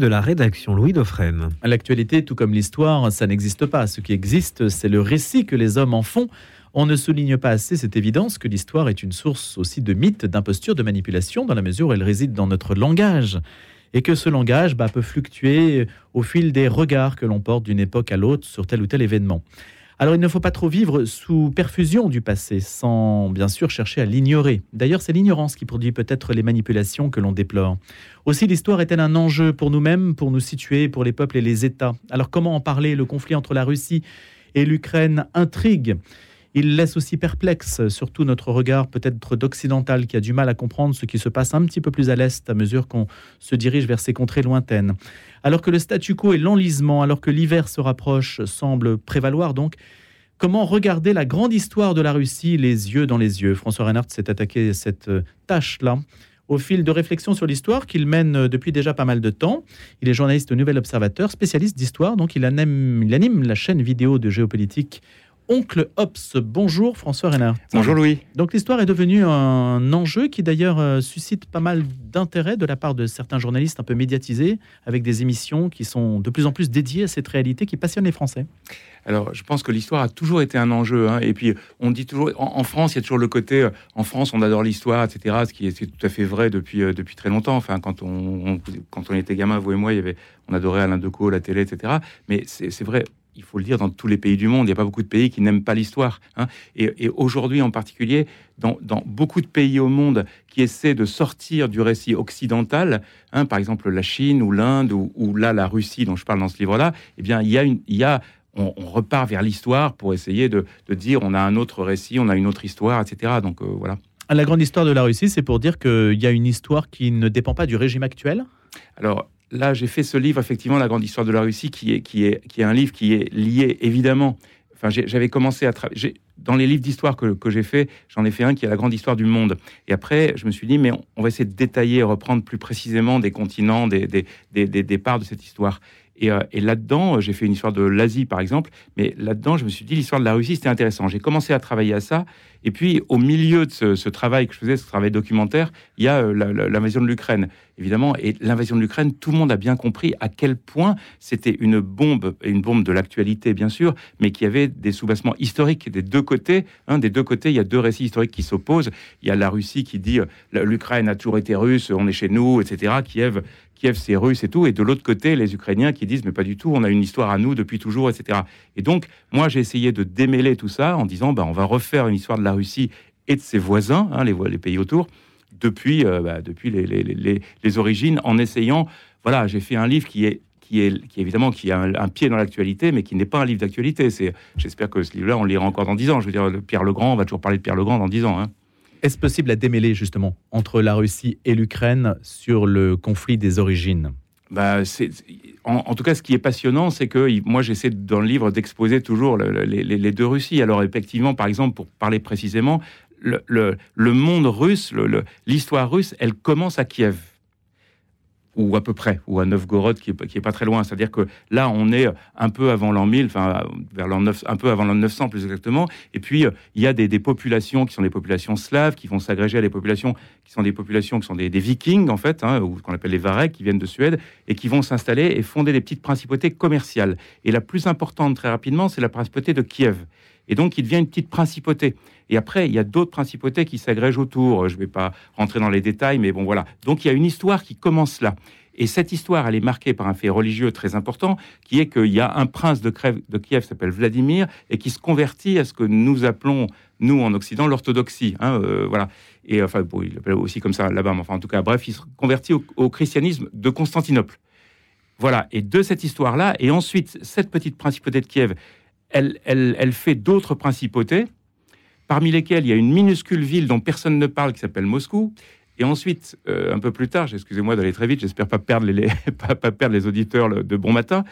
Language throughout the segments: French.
de la rédaction Louis Dauphren. L'actualité, tout comme l'histoire, ça n'existe pas. Ce qui existe, c'est le récit que les hommes en font. On ne souligne pas assez cette évidence que l'histoire est une source aussi de mythes, d'impostures, de manipulation, dans la mesure où elle réside dans notre langage. Et que ce langage bah, peut fluctuer au fil des regards que l'on porte d'une époque à l'autre sur tel ou tel événement. Alors il ne faut pas trop vivre sous perfusion du passé, sans bien sûr chercher à l'ignorer. D'ailleurs, c'est l'ignorance qui produit peut-être les manipulations que l'on déplore. Aussi, l'histoire est-elle un enjeu pour nous-mêmes, pour nous situer, pour les peuples et les États? Alors comment en parler? Le conflit entre la Russie et l'Ukraine intrigue. Il laisse aussi perplexe, surtout notre regard peut-être d'occidental qui a du mal à comprendre ce qui se passe un petit peu plus à l'est à mesure qu'on se dirige vers ces contrées lointaines. Alors que le statu quo et l'enlisement, alors que l'hiver se rapproche, semble prévaloir donc, comment regarder la grande histoire de la Russie les yeux dans les yeux? François Reinhardt s'est attaqué à cette tâche-là au fil de réflexions sur l'histoire qu'il mène depuis déjà pas mal de temps. Il est journaliste au Nouvel Observateur, spécialiste d'histoire, donc il anime la chaîne vidéo de géopolitique Oncle Ops. Bonjour François Renard. Bonjour Louis. Donc l'histoire est devenue un enjeu qui d'ailleurs euh, suscite pas mal d'intérêt de la part de certains journalistes un peu médiatisés, avec des émissions qui sont de plus en plus dédiées à cette réalité qui passionne les Français. Alors, je pense que l'histoire a toujours été un enjeu. Hein. Et puis, on dit toujours, en, France, il y a toujours le côté, euh, en France, on adore l'histoire, etc. Ce qui est, tout à fait vrai depuis, euh, depuis très longtemps. Enfin, quand on, quand on était gamin, vous et moi, il y avait, on adorait Alain Decaux, la télé, etc. Mais c'est vrai, il faut le dire, dans tous les pays du monde. Il n'y a pas beaucoup de pays qui n'aiment pas l'histoire. Hein. Et, aujourd'hui, en particulier, dans, beaucoup de pays au monde qui essaient de sortir du récit occidental, hein, par exemple la Chine ou l'Inde ou, là la Russie, dont je parle dans ce livre-là, eh bien, il y a, une, il y a on, repart vers l'histoire pour essayer de, dire on a un autre récit, on a une autre histoire, etc. Donc euh, voilà. La grande histoire de la Russie, c'est pour dire qu'il y a une histoire qui ne dépend pas du régime actuel? Alors, là, j'ai fait ce livre, effectivement, La grande histoire de la Russie, qui est, qui est, qui est un livre qui est lié, évidemment. Enfin, j'avais commencé à travailler. Dans les livres d'histoire que, que j'ai fait, j'en ai fait un qui est La grande histoire du monde. Et après, je me suis dit, mais on, va essayer de détailler, reprendre plus précisément des continents, des, des, des, des parts de cette histoire. Euh, et, là-dedans, j'ai fait une histoire de l'Asie, par exemple, mais là-dedans, je me suis dit, l'histoire de la Russie, c'était intéressant. J'ai commencé à travailler à ça. Et puis, au milieu de ce, travail que je faisais, ce travail documentaire, il y a euh, l'invasion de l'Ukraine, évidemment. Et l'invasion de l'Ukraine, tout le monde a bien compris à quel point c'était une bombe, une bombe de l'actualité, bien sûr, mais qui avait des soubassements historiques des deux côtés. Hein, des deux côtés, il y a deux récits historiques qui s'opposent. Il y a la Russie qui dit, euh, l'Ukraine a toujours été russe, on est chez nous, etc. Kiev Kiev, c'est russe et tout. Et de l'autre côté, les Ukrainiens qui disent, mais pas du tout, on a une histoire à nous depuis toujours, etc. Et donc, moi, j'ai essayé de démêler tout ça en disant, bah, on va refaire une histoire de la Russie et de ses voisins, hein, les, pays autour, depuis, euh, bah, les, les, les, origines, en essayant. Voilà, j'ai fait un livre qui est qui est, qui évidemment qui a un, pied dans l'actualité, mais qui n'est pas un livre d'actualité. C'est, j'espère que ce livre-là, on le lira encore dans dix ans. Je veux dire, Pierre Legrand, on va toujours parler de Pierre Legrand dans dix ans. Hein. Est-ce possible à démêler justement entre la Russie et l'Ukraine sur le conflit des origines? Bah, en, tout cas, ce qui est passionnant, c'est que moi, j'essaie dans le livre d'exposer toujours les, deux Russies. Alors, effectivement, par exemple, pour parler précisément, le monde russe, l'histoire russe, elle commence à Kiev ou à peu près, ou à Novgorod, qui est, qui pas très loin. C'est-à-dire que là, on est un peu avant l'an 1000, enfin, vers l'an 9, un peu avant l'an 900 plus exactement. Et puis, il y a des, populations qui sont des populations slaves, qui vont s'agréger à des populations qui sont des populations qui sont des, vikings, en fait, hein, ou qu'on appelle les Vareks, qui viennent de Suède, et qui vont s'installer et fonder des petites principautés commerciales. Et la plus importante, très rapidement, c'est la principauté de Kiev. Et donc, il devient une petite principauté. Et après, il y a d'autres principautés qui s'agrègent autour. Je ne vais pas rentrer dans les détails, mais bon, voilà. Donc, il y a une histoire qui commence là. Et cette histoire, elle est marquée par un fait religieux très important, qui est qu'il y a un prince de, Kiev, de Kiev qui s'appelle Vladimir, et qui se convertit à ce que nous appelons, nous, en Occident, l'orthodoxie. Hein, euh, voilà. Et enfin, il l'appelle aussi comme ça là-bas, mais enfin, en tout cas, bref, il se convertit au christianisme de Constantinople. Voilà. Et de cette histoire-là, et ensuite, cette petite principauté de Kiev, elle, fait d'autres principautés, parmi lesquelles il y a une minuscule ville dont personne ne parle qui s'appelle Moscou. Et ensuite, euh, un peu plus tard, excusez-moi d'aller très vite, j'espère pas perdre les, pas, perdre les auditeurs de bon matin.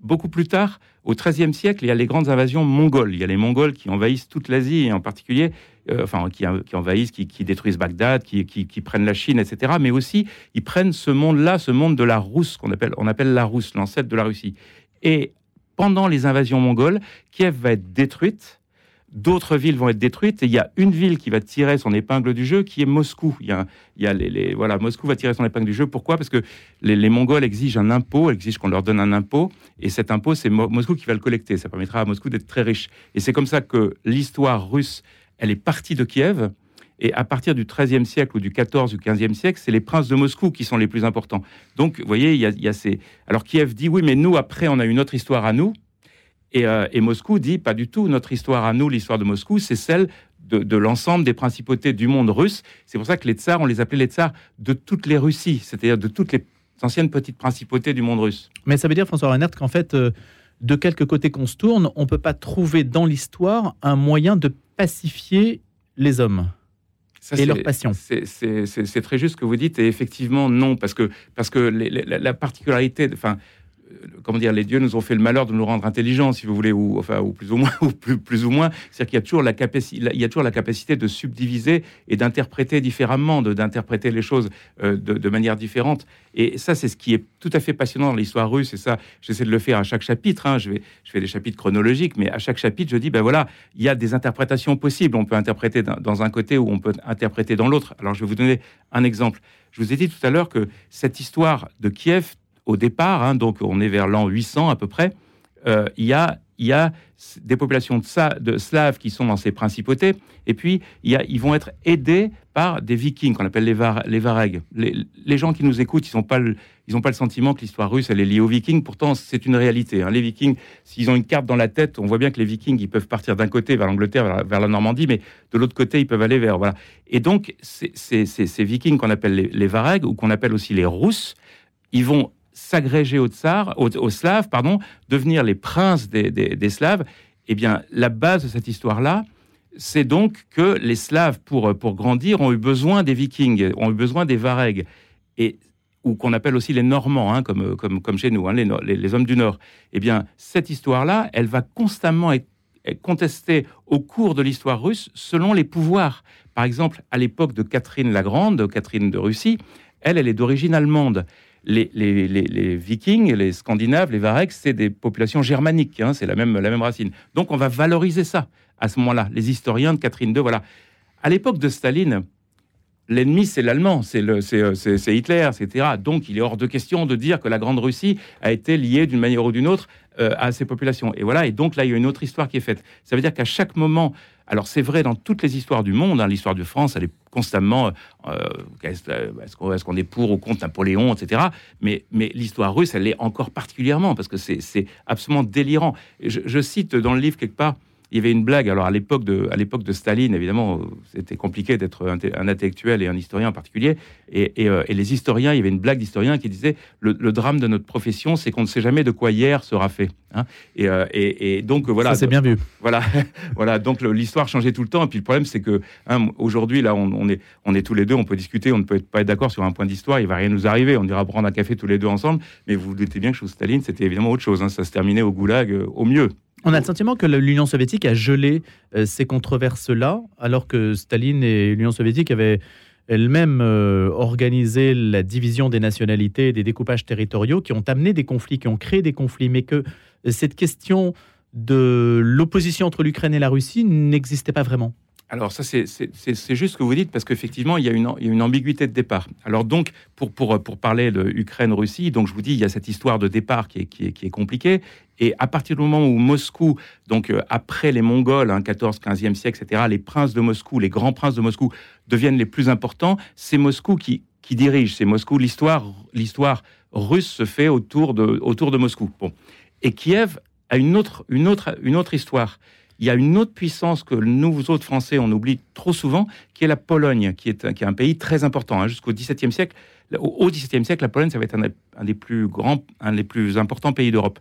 Beaucoup plus tard, au XIIIe siècle, il y a les grandes invasions mongoles. Il y a les Mongols qui envahissent toute l'Asie en particulier, euh, enfin, qui, envahissent, qui, détruisent Bagdad, qui, prennent la Chine, etc. Mais aussi, ils prennent ce monde-là, ce monde de la Rousse qu'on appelle, on appelle la Rousse, l'ancêtre de la Russie. Et pendant les invasions mongoles, Kiev va être détruite, d'autres villes vont être détruites et il y a une ville qui va tirer son épingle du jeu qui est Moscou. Il y a, il y a les, voilà, Moscou va tirer son épingle du jeu. Pourquoi? Parce que les, Mongols exigent un impôt, exigent qu'on leur donne un impôt et cet impôt, c'est Moscou qui va le collecter. Ça permettra à Moscou d'être très riche. Et c'est comme ça que l'histoire russe, elle est partie de Kiev. Et à partir du XIIIe siècle ou du XIVe ou XVe siècle, c'est les princes de Moscou qui sont les plus importants. Donc, vous voyez, il y, a, ces. Alors Kiev dit oui, mais nous, après, on a une autre histoire à nous. Euh, et, Moscou dit pas du tout. Notre histoire à nous, l'histoire de Moscou, c'est celle de, l'ensemble des principautés du monde russe. C'est pour ça que les tsars, on les appelait les tsars de toutes les Russies, c'est-à-dire de toutes les anciennes petites principautés du monde russe. Mais ça veut dire, François Reinhardt, qu'en fait, euh, de quelque côté qu'on se tourne, on ne peut pas trouver dans l'histoire un moyen de pacifier les hommes. Et leur passion. C'est très juste ce que vous dites, et effectivement, non, parce que, parce que la, la, particularité, enfin, comment dire, les dieux nous ont fait le malheur de nous rendre intelligents, si vous voulez, ou enfin, ou plus ou moins, ou plus, plus ou moins. C'est-à-dire qu'il y a toujours la capacité, il y a toujours la capacité de subdiviser et d'interpréter différemment, de d'interpréter les choses euh, de, manière différente. Et ça, c'est ce qui est tout à fait passionnant dans l'histoire russe. Et ça, j'essaie de le faire à chaque chapitre. Hein. Je vais, je fais des chapitres chronologiques, mais à chaque chapitre, je dis, ben voilà, il y a des interprétations possibles. On peut interpréter dans un côté ou on peut interpréter dans l'autre. Alors, je vais vous donner un exemple. Je vous ai dit tout à l'heure que cette histoire de Kiev au départ, hein, donc on est vers l'an 800 à peu près, euh, il y a il y a des populations de, de, slaves qui sont dans ces principautés, et puis il y a, ils vont être aidés par des vikings qu'on appelle les, var, les varegs. Les, gens qui nous écoutent, ils n'ont pas, le, pas le sentiment que l'histoire russe, elle est liée aux vikings, pourtant c'est une réalité. Hein. Les vikings, s'ils ont une carte dans la tête, on voit bien que les vikings, ils peuvent partir d'un côté vers l'Angleterre, vers, la Normandie, mais de l'autre côté, ils peuvent aller vers... Voilà. Et donc, ces vikings qu'on appelle les, les varegs, ou qu'on appelle aussi les rousses, ils vont s'agréger aux, aux, Slaves, pardon, devenir les princes des, Slaves, eh bien, la base de cette histoire-là, c'est donc que les Slaves, pour, pour grandir, ont eu besoin des Vikings, ont eu besoin des Varegs, et, ou qu'on appelle aussi les Normands, hein, comme, comme, comme chez nous, hein, les, les, hommes du Nord. Eh bien, cette histoire-là, elle va constamment être contestée au cours de l'histoire russe selon les pouvoirs. Par exemple, à l'époque de Catherine la Grande, Catherine de Russie, elle, elle est d'origine allemande les, Vikings, les Scandinaves, les Varegs, c'est des populations germaniques, hein, c'est la même, la même racine. Donc on va valoriser ça à ce moment-là. Les historiens de Catherine II, voilà. À l'époque de Staline, l'ennemi, c'est l'allemand, c'est Hitler, etc. Donc, il est hors de question de dire que la Grande Russie a été liée d'une manière ou d'une autre euh, à ces populations. Et voilà, et donc là, il y a une autre histoire qui est faite. Ça veut dire qu'à chaque moment, alors c'est vrai dans toutes les histoires du monde, hein, l'histoire de France, elle est constamment, euh, est-ce qu'on est pour ou contre Napoléon, etc. Mais, mais l'histoire russe, elle l'est encore particulièrement, parce que c'est absolument délirant. je, cite dans le livre quelque part, il y avait une blague. Alors à l'époque de, à l'époque de Staline, évidemment, c'était compliqué d'être un, intellectuel et un historien en particulier. Euh, et, les historiens, il y avait une blague d'historien qui disait le, drame de notre profession, c'est qu'on ne sait jamais de quoi hier sera fait. Hein. Euh, et, donc voilà. Ça c'est bien vu. Voilà, voilà. Donc l'histoire changeait tout le temps. Et puis le problème, c'est que hein, aujourd'hui, là, on, est, on est tous les deux, on peut discuter, on ne peut pas être d'accord sur un point d'histoire. Il va rien nous arriver. On ira prendre un café tous les deux ensemble. Mais vous vous doutez bien que sous Staline, c'était évidemment autre chose. Hein. Ça se terminait au goulag euh, au mieux. On a le sentiment que l'Union soviétique a gelé euh, ces controverses-là, alors que Staline et l'Union soviétique avaient elles-mêmes euh, organisé la division des nationalités des découpages territoriaux qui ont amené des conflits, qui ont créé des conflits, mais que cette question de l'opposition entre l'Ukraine et la Russie n'existait pas vraiment. Alors ça, c'est juste ce que vous dites, parce qu'effectivement, il, y a une ambiguïté de départ. Alors donc, pour, pour, pour parler de Ukraine-Russie, donc je vous dis, il y a cette histoire de départ qui est, qui est, qui est compliquée. Et à partir du moment où Moscou, donc euh, après les Mongols, hein, 14, 15e siècle, etc., les princes de Moscou, les grands princes de Moscou deviennent les plus importants, c'est Moscou qui, qui dirige, c'est Moscou. L'histoire l'histoire russe se fait autour de, autour de Moscou. Bon. Et Kiev a une autre, une autre, une autre histoire il y a une autre puissance que nous autres Français, on oublie trop souvent, qui est la Pologne, qui est, un pays très important. Hein, jusqu'au XVIIe siècle, au XVIIe siècle, la Pologne, ça va être un, des plus grands, un des plus importants pays d'Europe.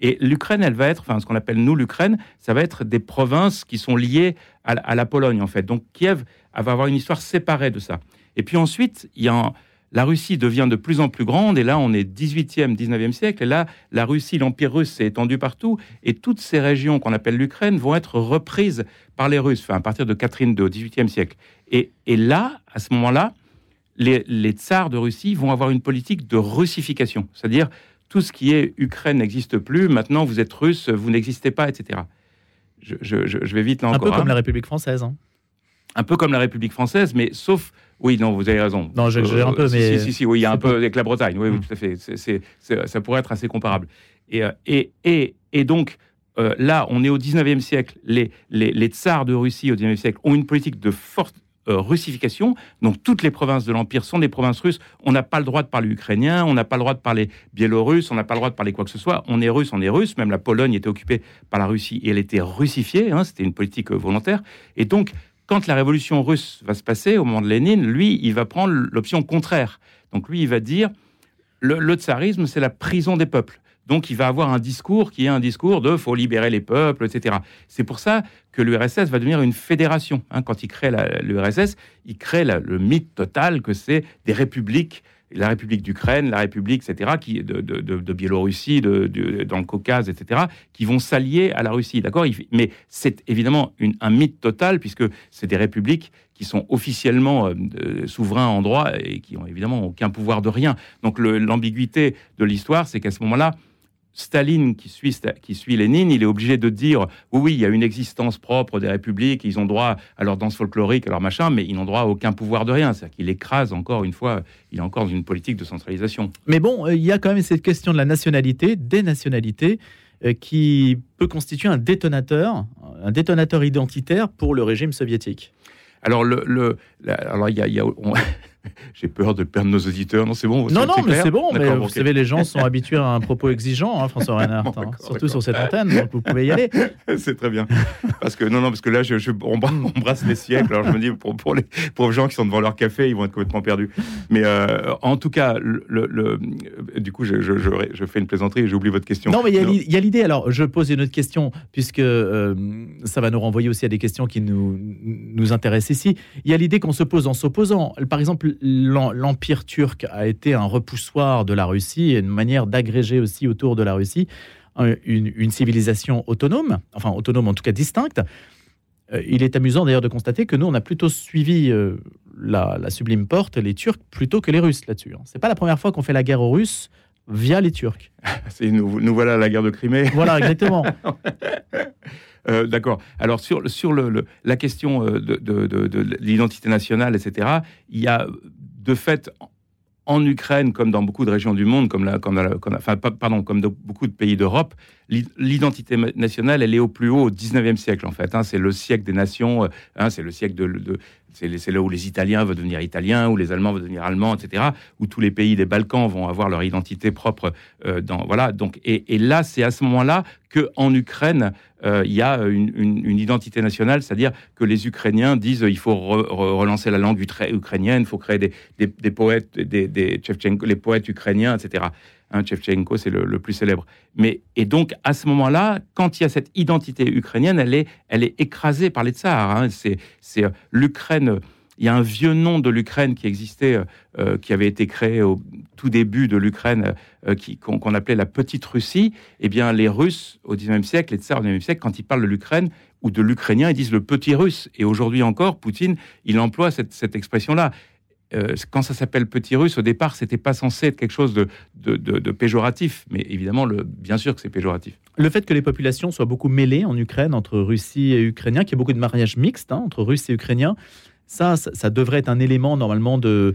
Et l'Ukraine, elle va être, enfin, ce qu'on appelle nous l'Ukraine, ça va être des provinces qui sont liées à, à, la Pologne, en fait. Donc Kiev va avoir une histoire séparée de ça. Et puis ensuite, il y a la Russie devient de plus en plus grande, et là, on est 18e, 19e siècle, et là, la Russie, l'Empire russe s'est étendu partout, et toutes ces régions qu'on appelle l'Ukraine vont être reprises par les Russes, enfin, à partir de Catherine II, au 18e siècle. Et, là, à ce moment-là, les, les, tsars de Russie vont avoir une politique de russification, c'est-à-dire tout ce qui est Ukraine n'existe plus, maintenant vous êtes russe, vous n'existez pas, etc. je, je- je- je vais vite là Un encore. peu comme hein. la République française. hein. Un peu comme la République française, mais sauf. Oui, non, vous avez raison. Non, j'exagère un peu, si, mais Si, si, si, oui, il y a un peu avec la Bretagne. Oui, oui, Mm. tout à fait. C'est- c'est- c'est- ça pourrait être assez comparable. Et, euh, et, et, et donc, euh, là, on est au 19e siècle. Les, les, les tsars de Russie au 19e siècle ont une politique de forte euh, russification. Donc, toutes les provinces de l'Empire sont des provinces russes. On n'a pas le droit de parler ukrainien, on n'a pas le droit de parler biélorusse, on n'a pas le droit de parler quoi que ce soit. On est russe, on est russe. Même la Pologne était occupée par la Russie et elle était russifiée. hein, C'était une politique euh, volontaire. Et donc, quand la révolution russe va se passer, au moment de Lénine, lui, il va prendre l'option contraire. Donc, lui, il va dire le, tsarisme, c'est la prison des peuples. Donc, il va avoir un discours qui est un discours de faut libérer les peuples, etc. C'est pour ça que l'URSS va devenir une fédération. hein. Quand il crée l'URSS, il crée le mythe total que c'est des républiques, la République d'Ukraine, la République, etc., qui, de, de, Biélorussie, de, dans le Caucase, etc., qui vont s'allier à la Russie. D'accord Mais c'est évidemment un mythe total, puisque c'est des républiques qui sont officiellement euh, souverains en droit et qui ont évidemment aucun pouvoir de rien. Donc l'ambiguïté de l'histoire, c'est qu'à ce moment-là, Staline, qui suit, qui suit Lénine, il est obligé de dire oui, oui, il y a une existence propre des républiques, ils ont droit à leur danse folklorique, à leur machin, mais ils n'ont droit à aucun pouvoir de rien. C'est-à-dire qu'il écrase encore une fois, il est encore dans une politique de centralisation. Mais bon, euh, il y a quand même cette question de la nationalité, des nationalités, euh, qui peut constituer un détonateur, un détonateur identitaire pour le régime soviétique. Alors, le, le- la- alors il y a, y a- on- j'ai peur de perdre nos auditeurs. Non, c'est bon. Non, non, mais c'est bon. Mais vous savez, les gens sont habitués à un propos exigeant, hein, François Reinhardt, hein, surtout sur cette antenne. Donc vous pouvez y aller. C'est très bien. Parce que non, non, parce que là, je, je- on, on brasse les siècles. Alors je me dis, pour, pour les pauvres gens qui sont devant leur café, ils vont être complètement perdus. Mais euh, en tout cas, le, le- le- du coup, je, je- je- je fais une plaisanterie et j'oublie votre question. Non, mais il y a l'idée. Alors, je pose une autre question, puisque euh, ça va nous renvoyer aussi à des questions qui nous, nous intéressent ici. Il y a l'idée qu'on se pose en s'opposant. Par exemple, l'Empire turc a été un repoussoir de la Russie et une manière d'agréger aussi autour de la Russie un- une, une civilisation autonome, enfin autonome en tout cas distincte. Euh, il est amusant d'ailleurs de constater que nous, on a plutôt suivi euh, la, la sublime porte, les Turcs, plutôt que les Russes là-dessus. hein. C'est pas la première fois qu'on fait la guerre aux Russes via les Turcs. Nous, nous voilà à la guerre de Crimée. Voilà, exactement. Euh, D'accord. Alors sur, sur le, la question euh, de, de- de- de l'identité nationale, etc., il y a de fait en Ukraine, comme dans beaucoup de régions du monde, comme, comme, la- comme la- enfin, pa- pardon, comme dans beaucoup de pays d'Europe, l'identité nationale, elle est au plus haut au 19e siècle, en fait. hein. c'est le siècle des nations, euh, hein, c'est le siècle de... c'est là où les Italiens veulent devenir Italiens, où les Allemands veulent devenir Allemands, etc. Où tous les pays des Balkans vont avoir leur identité propre. euh, dans, voilà. Donc, et, là, c'est à ce moment-là que en Ukraine, euh, il y a une, identité nationale, c'est-à-dire que les Ukrainiens disent euh, il faut re- re- relancer la langue ukrainienne, il faut créer des, des- poètes, des, des les poètes ukrainiens, etc. Hein, Shevchenko, c'est le, plus célèbre. Mais et donc à ce moment-là, quand il y a cette identité ukrainienne, elle est, elle est écrasée par les tsars. hein. C'est, c'est euh, l'Ukraine. Il y a un vieux nom de l'Ukraine qui existait, euh, qui avait été créé au tout début de l'Ukraine, euh, qui- qu'on, appelait la Petite Russie. Eh bien, les Russes au XIXe siècle, les tsars au XIXe siècle, quand ils parlent de l'Ukraine ou de l'Ukrainien, ils disent le Petit Russe. Et aujourd'hui encore, Poutine, il emploie cette expression-là. Euh, quand ça s'appelle petit russe, au départ, c'était pas censé être quelque chose de, péjoratif, mais évidemment, bien sûr que c'est péjoratif. Le fait que les populations soient beaucoup mêlées en Ukraine entre Russie et Ukrainiens, qu'il y ait beaucoup de mariages mixtes hein, entre Russes et Ukrainiens, ça, ça devrait être un élément normalement de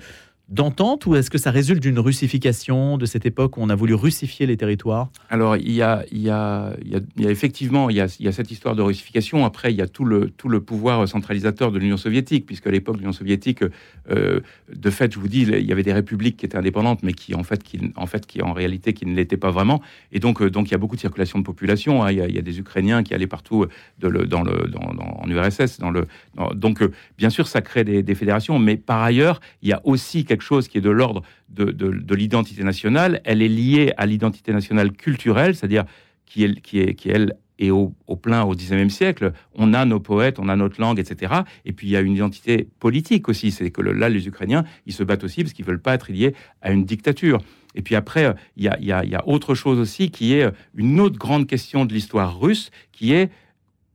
d'entente ou est-ce que ça résulte d'une russification de cette époque où on a voulu russifier les territoires Alors, il y a, il y a, il y a, il y a effectivement il y a, cette histoire de russification. Après, il y a tout le, tout le pouvoir centralisateur de l'Union soviétique, puisque à l'époque l'Union soviétique, euh, de fait, je vous dis, il y avait des républiques qui étaient indépendantes, mais qui, en fait, qui, en, fait, qui, en réalité, qui ne l'étaient pas vraiment. Et donc, euh, donc, il y a beaucoup de circulation de population. hein. Il, y a, des Ukrainiens qui allaient partout dans le, dans, en URSS. Dans le, donc, euh, bien sûr, ça crée des, des fédérations, mais par ailleurs, il y a aussi quelque chose qui est de l'ordre de, de- de l'identité nationale. Elle est liée à l'identité nationale culturelle, c'est-à-dire qui, est, qui, est, qui elle, est au, au plein au XIXe siècle. On a nos poètes, on a notre langue, etc. Et puis il y a une identité politique aussi. C'est que là, les Ukrainiens, ils se battent aussi parce qu'ils veulent pas être liés à une dictature. Et puis après, il y a, y a- y a autre chose aussi qui est une autre grande question de l'histoire russe, qui est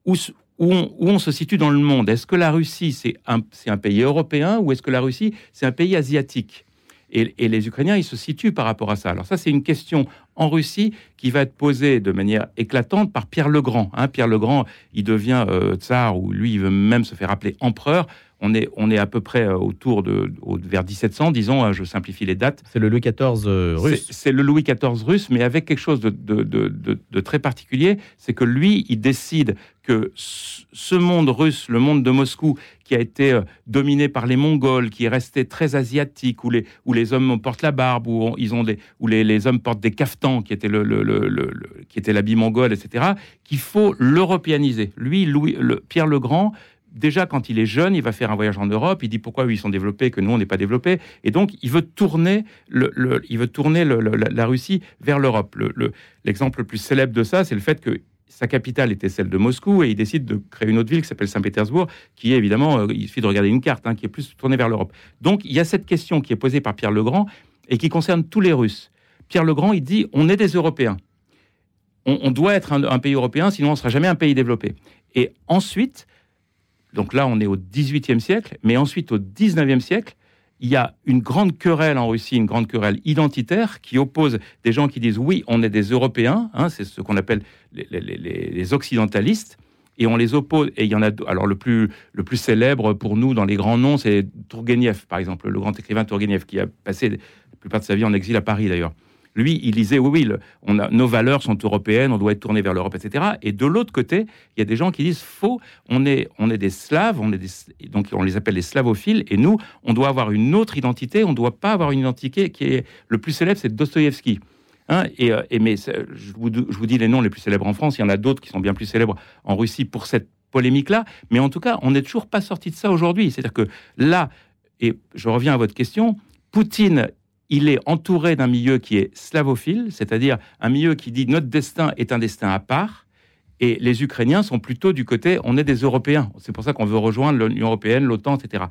où, où on, où on se situe dans le monde. Est-ce que la Russie, c'est un, pays européen ou est-ce que la Russie, c'est un pays asiatique? Et, et, les Ukrainiens, ils se situent par rapport à ça. Alors ça, c'est une question en Russie qui va être posée de manière éclatante par Pierre le Grand. Hein. Pierre le Grand, il devient euh, tsar, ou lui, il veut même se faire appeler empereur on est, on est à peu près euh, autour de, vers 1700, disons, hein, je simplifie les dates. C'est le Louis XIV euh, russe. C'est le Louis XIV russe, mais avec quelque chose de, de, très particulier, c'est que lui, il décide que ce monde russe, le monde de Moscou, qui a été euh, dominé par les Mongols, qui est resté très asiatique, où les, où les hommes portent la barbe, où, ils ont des, où les, les, hommes portent des caftans, qui était le, le, était l'habit mongol, etc., qu'il faut l'européaniser. Lui, Pierre le Grand, déjà, quand il est jeune, il va faire un voyage en Europe. Il dit pourquoi ils sont développés, que nous, on n'est pas développés. Et donc, il veut tourner, le, il veut tourner la, Russie vers l'Europe. L'exemple le, plus célèbre de ça, c'est le fait que sa capitale était celle de Moscou et il décide de créer une autre ville qui s'appelle Saint-Pétersbourg, qui est évidemment, euh, il suffit de regarder une carte, hein, qui est plus tournée vers l'Europe. Donc, il y a cette question qui est posée par Pierre le Grand et qui concerne tous les Russes. Pierre le Grand, il dit on est des Européens. On, doit être un, un, pays européen, sinon on ne sera jamais un pays développé. Et ensuite, donc là, on est au XVIIIe siècle, mais ensuite au XIXe siècle, il y a une grande querelle en Russie, une grande querelle identitaire qui oppose des gens qui disent oui, on est des Européens, hein, c'est ce qu'on appelle les, occidentalistes, et on les oppose. Et il y en a. Alors le plus le plus célèbre pour nous dans les grands noms, c'est Tourgueniev, par exemple, le grand écrivain Tourgueniev qui a passé la plupart de sa vie en exil à Paris d'ailleurs. Lui, il disait oui, oui, on a, nos valeurs sont européennes, on doit être tourné vers l'Europe, etc. Et de l'autre côté, il y a des gens qui disent faux, on est, on est des Slaves, on est donc on les appelle les slavophiles, et nous, on doit avoir une autre identité, on ne doit pas avoir une identité qui est le plus célèbre, c'est Dostoïevski. Hein, et, euh, et, mais je vous, je vous dis les noms les plus célèbres en France, il y en a d'autres qui sont bien plus célèbres en Russie pour cette polémique-là, mais en tout cas, on n'est toujours pas sorti de ça aujourd'hui. C'est-à-dire que là, et je reviens à votre question, Poutine il est entouré d'un milieu qui est slavophile, c'est-à-dire un milieu qui dit notre destin est un destin à part, et les Ukrainiens sont plutôt du côté on est des Européens. C'est pour ça qu'on veut rejoindre l'Union européenne, l'OTAN, etc.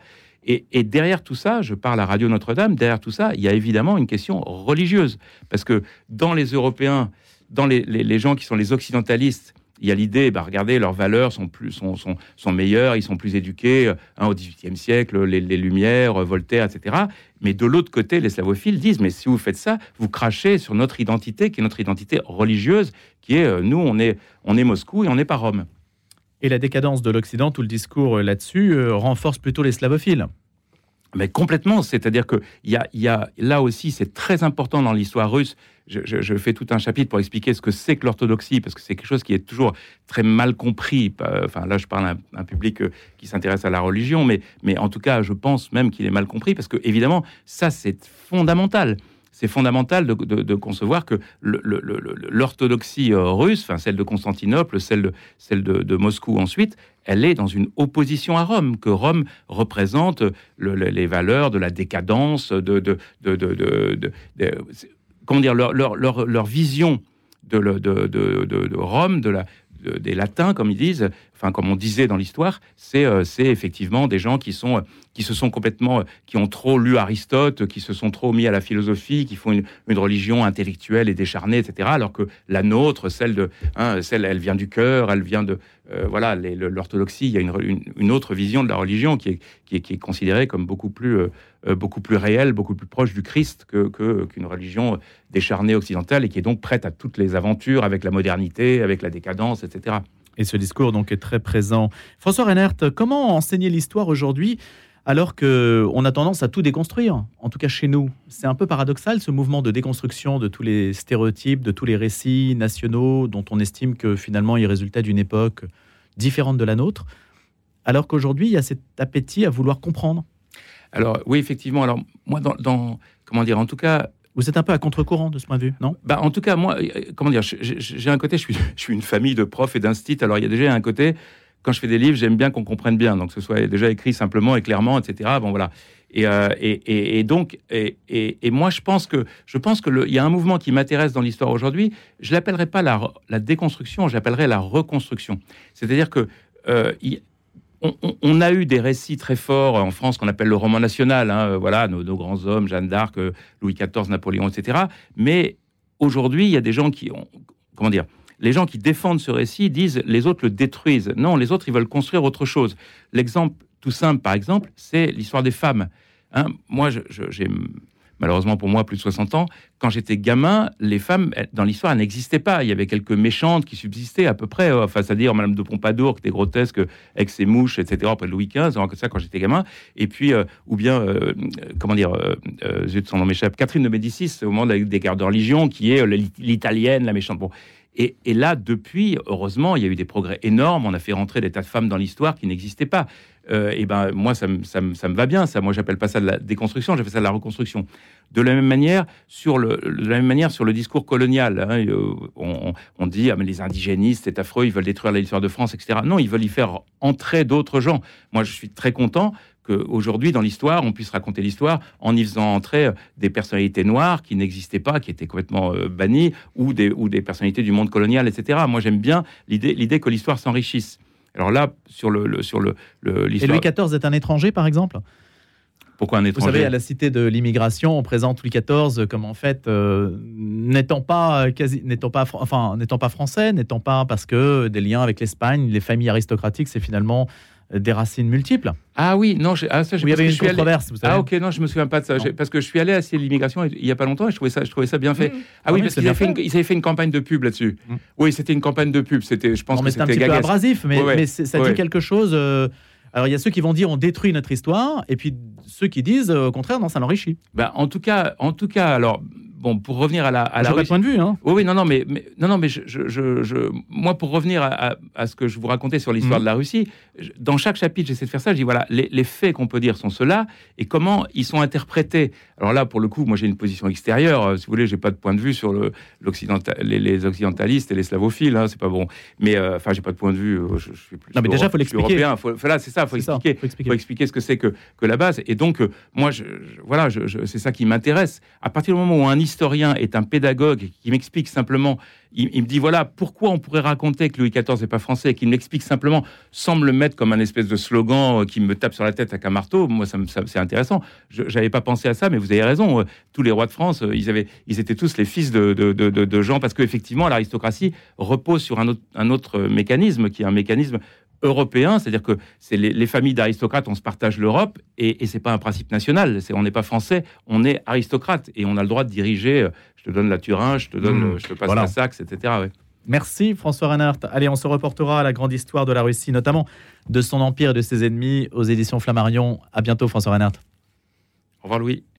Et, derrière tout ça, je parle à Radio Notre-Dame, derrière tout ça, il y a évidemment une question religieuse. Parce que dans les Européens, dans les gens qui sont les occidentalistes, il y a l'idée, bah, regardez, leurs valeurs sont, plus, sont, sont, sont meilleures, ils sont plus éduqués. Hein, au XVIIIe siècle, les, Lumières, Voltaire, etc. Mais de l'autre côté, les slavophiles disent, mais si vous faites ça, vous crachez sur notre identité, qui est notre identité religieuse, qui est, euh, nous, on est, on est Moscou et on n'est pas Rome. Et la décadence de l'Occident, tout le discours euh, là-dessus, euh, renforce plutôt les slavophiles mais complètement, c'est-à-dire que y a, y a, là aussi, c'est très important dans l'histoire russe. Je, fais tout un chapitre pour expliquer ce que c'est que l'orthodoxie, parce que c'est quelque chose qui est toujours très mal compris. Enfin, là, je parle à un, public euh, qui s'intéresse à la religion, mais, mais en tout cas, je pense même qu'il est mal compris, parce que évidemment, ça, c'est fondamental c'est fondamental de, concevoir que l'orthodoxie euh, russe, enfin celle de Constantinople, celle de, Moscou ensuite, elle est dans une opposition à Rome, que Rome représente les valeurs de la décadence, de, de, comment dire, leur, leur, leur, vision de, de, Rome, de la, des latins, comme ils disent, comme on disait dans l'histoire, c'est euh, effectivement des gens qui sont qui se sont complètement, qui ont trop lu Aristote, qui se sont trop mis à la philosophie, qui font une, religion intellectuelle et décharnée, etc. Alors que la nôtre, celle de, hein, celle, elle vient du cœur, elle vient de, euh, voilà, l'orthodoxie. Il y a une, autre vision de la religion qui est, considérée comme beaucoup plus, euh, beaucoup plus réelle, beaucoup plus proche du Christ que qu'une religion décharnée occidentale et qui est donc prête à toutes les aventures avec la modernité, avec la décadence, etc. Et ce discours donc est très présent. François Reinert, comment enseigner l'histoire aujourd'hui alors qu'on a tendance à tout déconstruire, en tout cas chez nous. C'est un peu paradoxal ce mouvement de déconstruction de tous les stéréotypes, de tous les récits nationaux dont on estime que finalement ils résultaient d'une époque différente de la nôtre, alors qu'aujourd'hui il y a cet appétit à vouloir comprendre. Alors oui, effectivement. Alors moi, dans comment dire, en tout cas, vous êtes un peu à contre-courant de ce point de vue, non? Bah, En tout cas, moi, euh, comment dire, j'ai un côté, je suis, je suis une famille de profs et d'instits. Alors, il y a déjà un côté, quand je fais des livres, j'aime bien qu'on comprenne bien. Donc, que ce soit déjà écrit simplement et clairement, etc. Bon, voilà. Et, euh, et, et, donc, et, et, moi, je pense que je pense que il y a un mouvement qui m'intéresse dans l'histoire aujourd'hui. Je l'appellerai pas la, la déconstruction, j'appellerai la reconstruction. C'est-à-dire que euh, on, a eu des récits très forts en France qu'on appelle le roman national, hein, euh, voilà, nos, grands hommes, Jeanne d'Arc, euh, Louis XIV, Napoléon, etc. Mais aujourd'hui, il y a des gens qui ont, comment dire, les gens qui défendent ce récit disent les autres le détruisent. Non, les autres, ils veulent construire autre chose. L'exemple tout simple, par exemple, c'est l'histoire des femmes. Hein. moi, j'ai malheureusement pour moi plus de 60 ans. Quand j'étais gamin, les femmes dans l'histoire n'existaient pas. Il y avait quelques méchantes qui subsistaient à peu près, enfin c'est-à-dire Madame de Pompadour qui était grotesque avec ses mouches, etc. Après Louis XV, ça quand j'étais gamin. Et puis ou bien comment dire, zut, son nom m'échappe, Catherine de Médicis au moment des guerres de religion, qui est l'italienne, la méchante. Bon. Et, là, depuis, heureusement, il y a eu des progrès énormes. On a fait rentrer des tas de femmes dans l'histoire qui n'existaient pas. Euh, et ben moi, ça, me va bien. Ça, moi, j'appelle pas ça de la déconstruction, j'appelle ça de la reconstruction. De la même manière sur le, de la même manière sur le discours colonial. Hein, euh, on, dit ah mais les indigénistes, c'est affreux, ils veulent détruire l'histoire de France, etc. Non, ils veulent y faire entrer d'autres gens. Moi, je suis très content qu'aujourd'hui, dans l'histoire, on puisse raconter l'histoire en y faisant entrer euh, des personnalités noires qui n'existaient pas, qui étaient complètement bannies, ou des, ou des personnalités du monde colonial, etc. Moi, j'aime bien l'idée que l'histoire s'enrichisse. Alors là, sur le, sur le, Et Louis XIV est un étranger, par exemple? Pourquoi un étranger Vous savez, à la cité de l'immigration, on présente Louis XIV comme en fait euh, n'étant pas quasi, n'étant pas, enfin n'étant pas français, n'étant pas parce que des liens avec l'Espagne, les familles aristocratiques, c'est finalement des racines multiples. Ah oui, non, ah, ça, il y avait une controverse, vous savez. Ah ok, non, je me souviens pas de ça, parce que je suis allé à l'immigration il y a pas longtemps et je trouvais ça, je trouvais ça bien fait. Mmh. Ah oui, parce qu'ils avaient, fait, fait une campagne de pub là-dessus. Mmh. Oui, c'était une campagne de pub. C'était, je pense que c'était un petit peu abrasif, mais, mais ça dit quelque chose. Euh, alors il y a ceux qui vont dire on détruit notre histoire, et puis ceux qui disent au contraire non, ça l'enrichit. Ben, en tout cas, en tout cas, alors bon, pour revenir à la, à la point de vue, hein. Oui, oui, non, non, mais, non, non, mais je, je, moi, pour revenir à, à, ce que je vous racontais sur l'histoire mhm. de la Russie, dans chaque chapitre, j'essaie de faire ça. Je dis voilà, les, les faits qu'on peut dire sont ceux-là et comment ils sont interprétés. Alors là, pour le coup, moi, j'ai une position extérieure. Euh, si vous voulez, j'ai pas de point de vue sur le, les, les, occidentalistes et les slavophiles. Hein, c'est pas bon. Mais euh, enfin, j'ai pas de point de vue. Euh, je, suis plus. Non, mais déjà, faut l'expliquer. Voilà, c'est ça. Faut expliquer. faut expliquer. Faut expliquer ce que c'est que, que la base. Et donc, moi, je, voilà, c'est ça qui m'intéresse. À partir du moment où un historien est un pédagogue qui m'explique simplement, il, me dit voilà pourquoi on pourrait raconter que Louis XIV n'est pas français, qu'il m'explique simplement sans me le mettre comme un espèce de slogan euh, qui me tape sur la tête avec un marteau. Moi, ça, c'est intéressant. Je n'avais pas pensé à ça, mais vous avez raison. Euh, tous les rois de France, euh, ils, avaient, ils étaient tous les fils de, de, de, gens parce qu'effectivement, l'aristocratie repose sur un autre, un autre mécanisme qui est un mécanisme européen, c'est-à-dire que c'est les, familles d'aristocrates, on se partage l'Europe, et, et c'est pas un principe national. C'est, on n'est pas français, on est aristocrate, et on a le droit de diriger. Euh, je te donne la Turin, je te donne, mmh. je te passe la Saxe, etc. Merci François Reinhardt. Allez, on se reportera à la grande histoire de la Russie, notamment de son empire et de ses ennemis, aux éditions Flammarion. À bientôt François Reinhardt. Au revoir Louis.